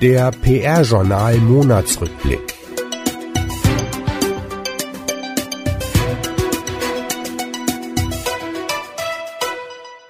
Der PR-Journal Monatsrückblick.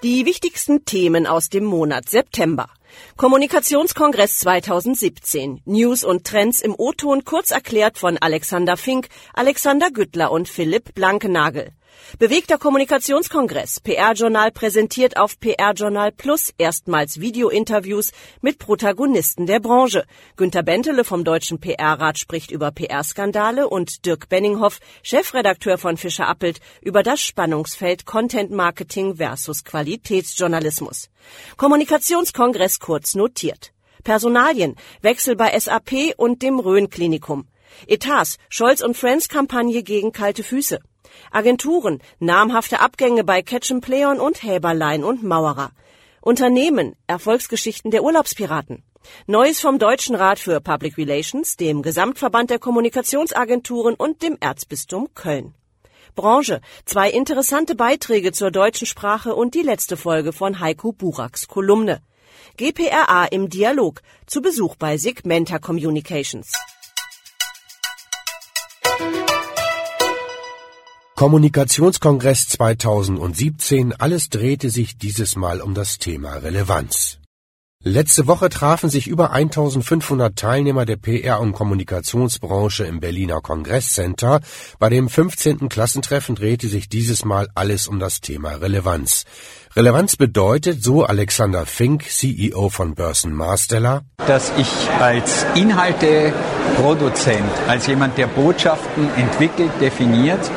Die wichtigsten Themen aus dem Monat September. Kommunikationskongress 2017. News und Trends im O-Ton kurz erklärt von Alexander Fink, Alexander Güttler und Philipp Blankenagel. Bewegter Kommunikationskongress. PR-Journal präsentiert auf PR-Journal Plus erstmals Videointerviews mit Protagonisten der Branche. Günter Bentele vom Deutschen PR-Rat spricht über PR-Skandale und Dirk Benninghoff, Chefredakteur von Fischer Appelt, über das Spannungsfeld Content Marketing versus Qualitätsjournalismus. Kommunikationskongress kurz notiert. Personalien, Wechsel bei SAP und dem Rhön Klinikum. Etats, Scholz und Friends Kampagne gegen kalte Füße. Agenturen, namhafte Abgänge bei Ketchum Pleon und Häberlein und Mauerer. Unternehmen, Erfolgsgeschichten der Urlaubspiraten. Neues vom Deutschen Rat für Public Relations, dem Gesamtverband der Kommunikationsagenturen und dem Erzbistum Köln. Branche, zwei interessante Beiträge zur deutschen Sprache und die letzte Folge von Heiko Buraks Kolumne. GPRA im Dialog, zu Besuch bei Segmenta Communications. Kommunikationskongress 2017, alles drehte sich dieses Mal um das Thema Relevanz. Letzte Woche trafen sich über 1500 Teilnehmer der PR- und Kommunikationsbranche im Berliner Kongresscenter. Bei dem 15. Klassentreffen drehte sich dieses Mal alles um das Thema Relevanz. Relevanz bedeutet, so Alexander Fink, CEO von Börsen Marsteller, dass ich als Inhalteproduzent, als jemand, der Botschaften entwickelt, definiert,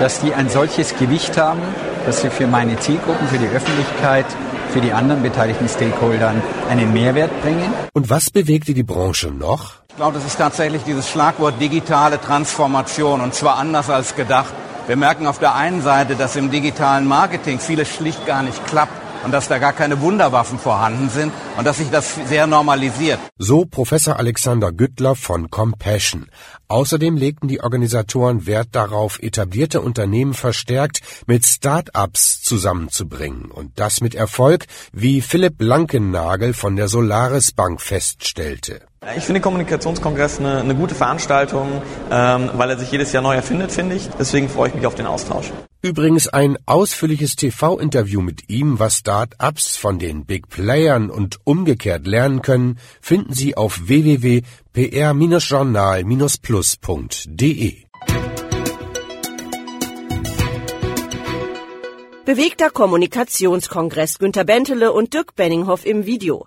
dass die ein solches Gewicht haben, dass sie für meine Zielgruppen, für die Öffentlichkeit, für die anderen beteiligten Stakeholdern einen Mehrwert bringen. Und was bewegte die Branche noch? Ich glaube, das ist tatsächlich dieses Schlagwort digitale Transformation und zwar anders als gedacht. Wir merken auf der einen Seite, dass im digitalen Marketing vieles schlicht gar nicht klappt und dass da gar keine Wunderwaffen vorhanden sind und dass sich das sehr normalisiert. So Professor Alexander Güttler von Compassion. Außerdem legten die Organisatoren Wert darauf, etablierte Unternehmen verstärkt mit Start-ups zusammenzubringen und das mit Erfolg, wie Philipp Lankennagel von der Solaris Bank feststellte. Ich finde Kommunikationskongress eine, eine gute Veranstaltung, ähm, weil er sich jedes Jahr neu erfindet, finde ich. Deswegen freue ich mich auf den Austausch. Übrigens ein ausführliches TV-Interview mit ihm, was Start-ups von den Big Playern und umgekehrt lernen können, finden Sie auf www.pr-journal-plus.de. Bewegter Kommunikationskongress Günter Bentele und Dirk Benninghoff im Video.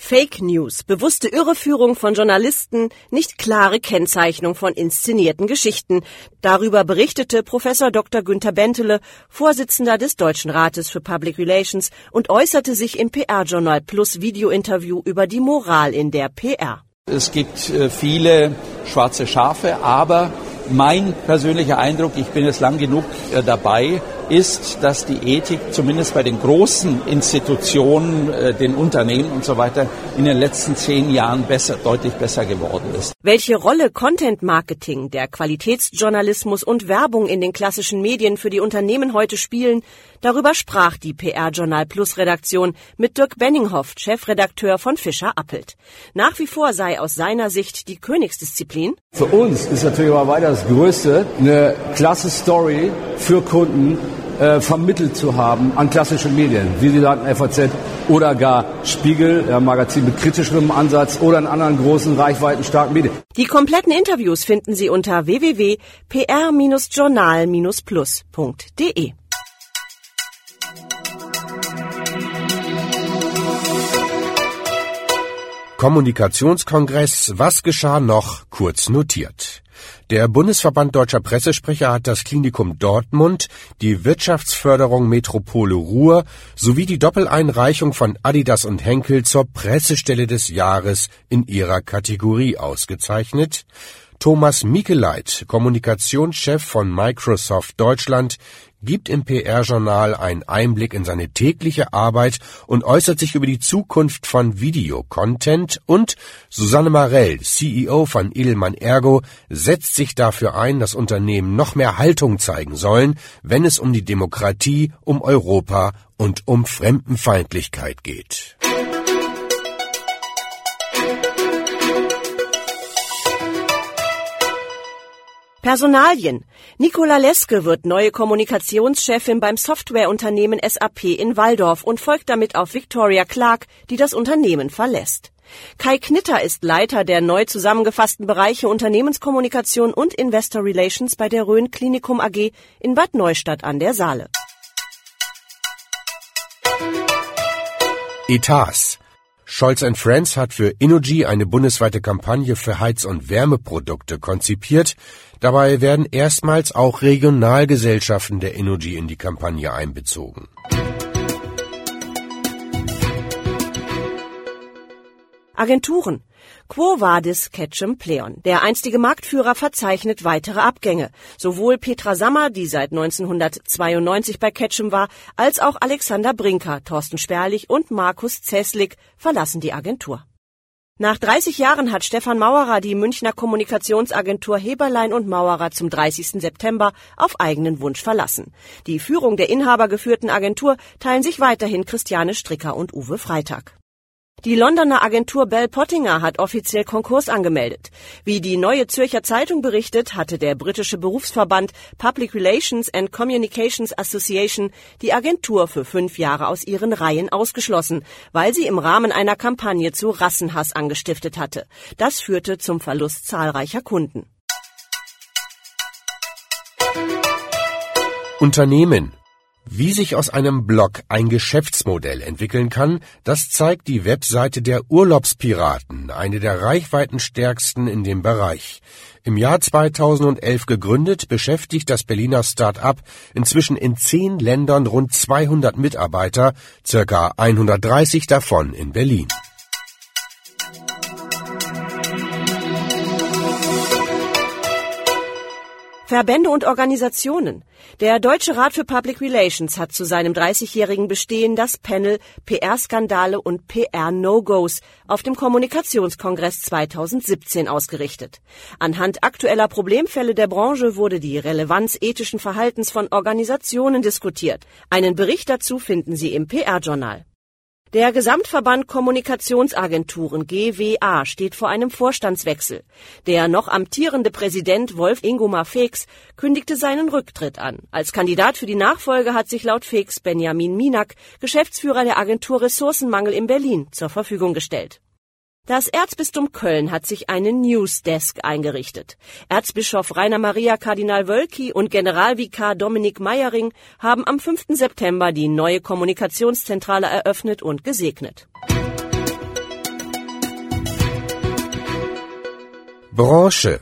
Fake News, bewusste Irreführung von Journalisten, nicht klare Kennzeichnung von inszenierten Geschichten. Darüber berichtete Professor Dr. Günther Bentele, Vorsitzender des Deutschen Rates für Public Relations und äußerte sich im PR-Journal Plus Videointerview über die Moral in der PR. Es gibt äh, viele schwarze Schafe, aber mein persönlicher Eindruck, ich bin jetzt lang genug äh, dabei, ist, dass die Ethik zumindest bei den großen Institutionen, äh, den Unternehmen und so weiter in den letzten zehn Jahren besser, deutlich besser geworden ist. Welche Rolle Content Marketing, der Qualitätsjournalismus und Werbung in den klassischen Medien für die Unternehmen heute spielen, darüber sprach die PR Journal Plus Redaktion mit Dirk Benninghoff, Chefredakteur von Fischer Appelt. Nach wie vor sei aus seiner Sicht die Königsdisziplin. Für uns ist natürlich aber weiter das Größte, eine klasse Story für Kunden äh, vermittelt zu haben an klassischen Medien, wie Sie sagten, FAZ oder gar Spiegel, ja, Magazin mit kritischem Ansatz oder in anderen großen, reichweitenstarken Medien. Die kompletten Interviews finden Sie unter www.pr-journal-plus.de. Kommunikationskongress, was geschah noch, kurz notiert. Der Bundesverband Deutscher Pressesprecher hat das Klinikum Dortmund, die Wirtschaftsförderung Metropole Ruhr sowie die Doppeleinreichung von Adidas und Henkel zur Pressestelle des Jahres in ihrer Kategorie ausgezeichnet. Thomas Mikeleit, Kommunikationschef von Microsoft Deutschland, gibt im PR-Journal einen Einblick in seine tägliche Arbeit und äußert sich über die Zukunft von Videocontent und Susanne Marell, CEO von Edelmann Ergo, setzt sich dafür ein, dass Unternehmen noch mehr Haltung zeigen sollen, wenn es um die Demokratie, um Europa und um Fremdenfeindlichkeit geht. Personalien. Nicola Leske wird neue Kommunikationschefin beim Softwareunternehmen SAP in Waldorf und folgt damit auf Victoria Clark, die das Unternehmen verlässt. Kai Knitter ist Leiter der neu zusammengefassten Bereiche Unternehmenskommunikation und Investor Relations bei der Rhön Klinikum AG in Bad Neustadt an der Saale. Etats Scholz Friends hat für Innogy eine bundesweite Kampagne für Heiz- und Wärmeprodukte konzipiert. Dabei werden erstmals auch Regionalgesellschaften der Innogy in die Kampagne einbezogen. Agenturen. Quo vadis Ketchum Pleon? Der einstige Marktführer verzeichnet weitere Abgänge. Sowohl Petra Sammer, die seit 1992 bei Ketchum war, als auch Alexander Brinker, Thorsten Sperlich und Markus Zeslik verlassen die Agentur. Nach 30 Jahren hat Stefan Mauerer die Münchner Kommunikationsagentur Heberlein und Mauerer zum 30. September auf eigenen Wunsch verlassen. Die Führung der inhabergeführten Agentur teilen sich weiterhin Christiane Stricker und Uwe Freitag. Die Londoner Agentur Bell Pottinger hat offiziell Konkurs angemeldet. Wie die Neue Zürcher Zeitung berichtet, hatte der britische Berufsverband Public Relations and Communications Association die Agentur für fünf Jahre aus ihren Reihen ausgeschlossen, weil sie im Rahmen einer Kampagne zu Rassenhass angestiftet hatte. Das führte zum Verlust zahlreicher Kunden. Unternehmen wie sich aus einem Blog ein Geschäftsmodell entwickeln kann, das zeigt die Webseite der Urlaubspiraten, eine der reichweitenstärksten in dem Bereich. Im Jahr 2011 gegründet, beschäftigt das Berliner Start-up inzwischen in zehn Ländern rund 200 Mitarbeiter, circa 130 davon in Berlin. Verbände und Organisationen. Der Deutsche Rat für Public Relations hat zu seinem 30-jährigen Bestehen das Panel PR-Skandale und PR-No-Gos auf dem Kommunikationskongress 2017 ausgerichtet. Anhand aktueller Problemfälle der Branche wurde die Relevanz ethischen Verhaltens von Organisationen diskutiert. Einen Bericht dazu finden Sie im PR-Journal. Der Gesamtverband Kommunikationsagenturen GWA steht vor einem Vorstandswechsel. Der noch amtierende Präsident Wolf Ingomar Feeks kündigte seinen Rücktritt an. Als Kandidat für die Nachfolge hat sich laut Feeks Benjamin Minak, Geschäftsführer der Agentur Ressourcenmangel in Berlin, zur Verfügung gestellt. Das Erzbistum Köln hat sich einen Newsdesk eingerichtet. Erzbischof Rainer Maria Kardinal Wölki und Generalvikar Dominik Meyering haben am 5. September die neue Kommunikationszentrale eröffnet und gesegnet. Branche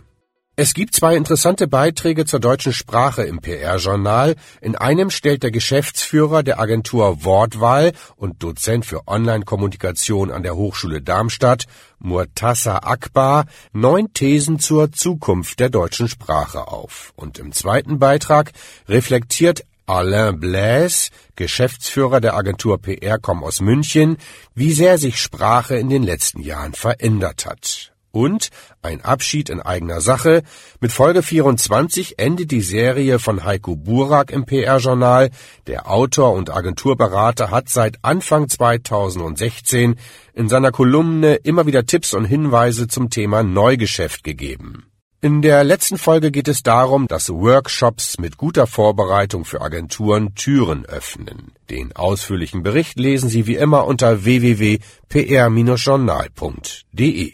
es gibt zwei interessante Beiträge zur deutschen Sprache im PR-Journal. In einem stellt der Geschäftsführer der Agentur Wortwahl und Dozent für Online-Kommunikation an der Hochschule Darmstadt, Murtassa Akbar, neun Thesen zur Zukunft der deutschen Sprache auf. Und im zweiten Beitrag reflektiert Alain Blaise, Geschäftsführer der Agentur PR.com aus München, wie sehr sich Sprache in den letzten Jahren verändert hat. Und ein Abschied in eigener Sache. Mit Folge 24 endet die Serie von Heiko Burak im PR-Journal. Der Autor und Agenturberater hat seit Anfang 2016 in seiner Kolumne immer wieder Tipps und Hinweise zum Thema Neugeschäft gegeben. In der letzten Folge geht es darum, dass Workshops mit guter Vorbereitung für Agenturen Türen öffnen. Den ausführlichen Bericht lesen Sie wie immer unter www.pr-journal.de.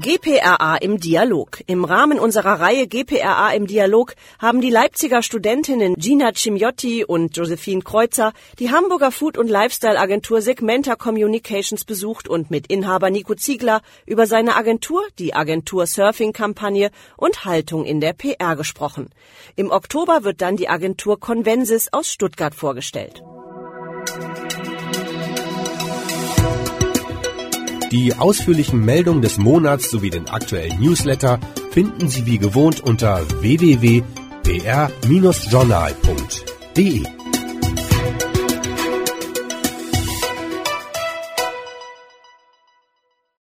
GPRA im Dialog. Im Rahmen unserer Reihe GPRA im Dialog haben die Leipziger Studentinnen Gina Cimiotti und Josephine Kreuzer die Hamburger Food- und Lifestyle-Agentur Segmenta Communications besucht und mit Inhaber Nico Ziegler über seine Agentur, die Agentur Surfing-Kampagne und Haltung in der PR gesprochen. Im Oktober wird dann die Agentur Convensis aus Stuttgart vorgestellt. Die ausführlichen Meldungen des Monats sowie den aktuellen Newsletter finden Sie wie gewohnt unter www.br-journal.de.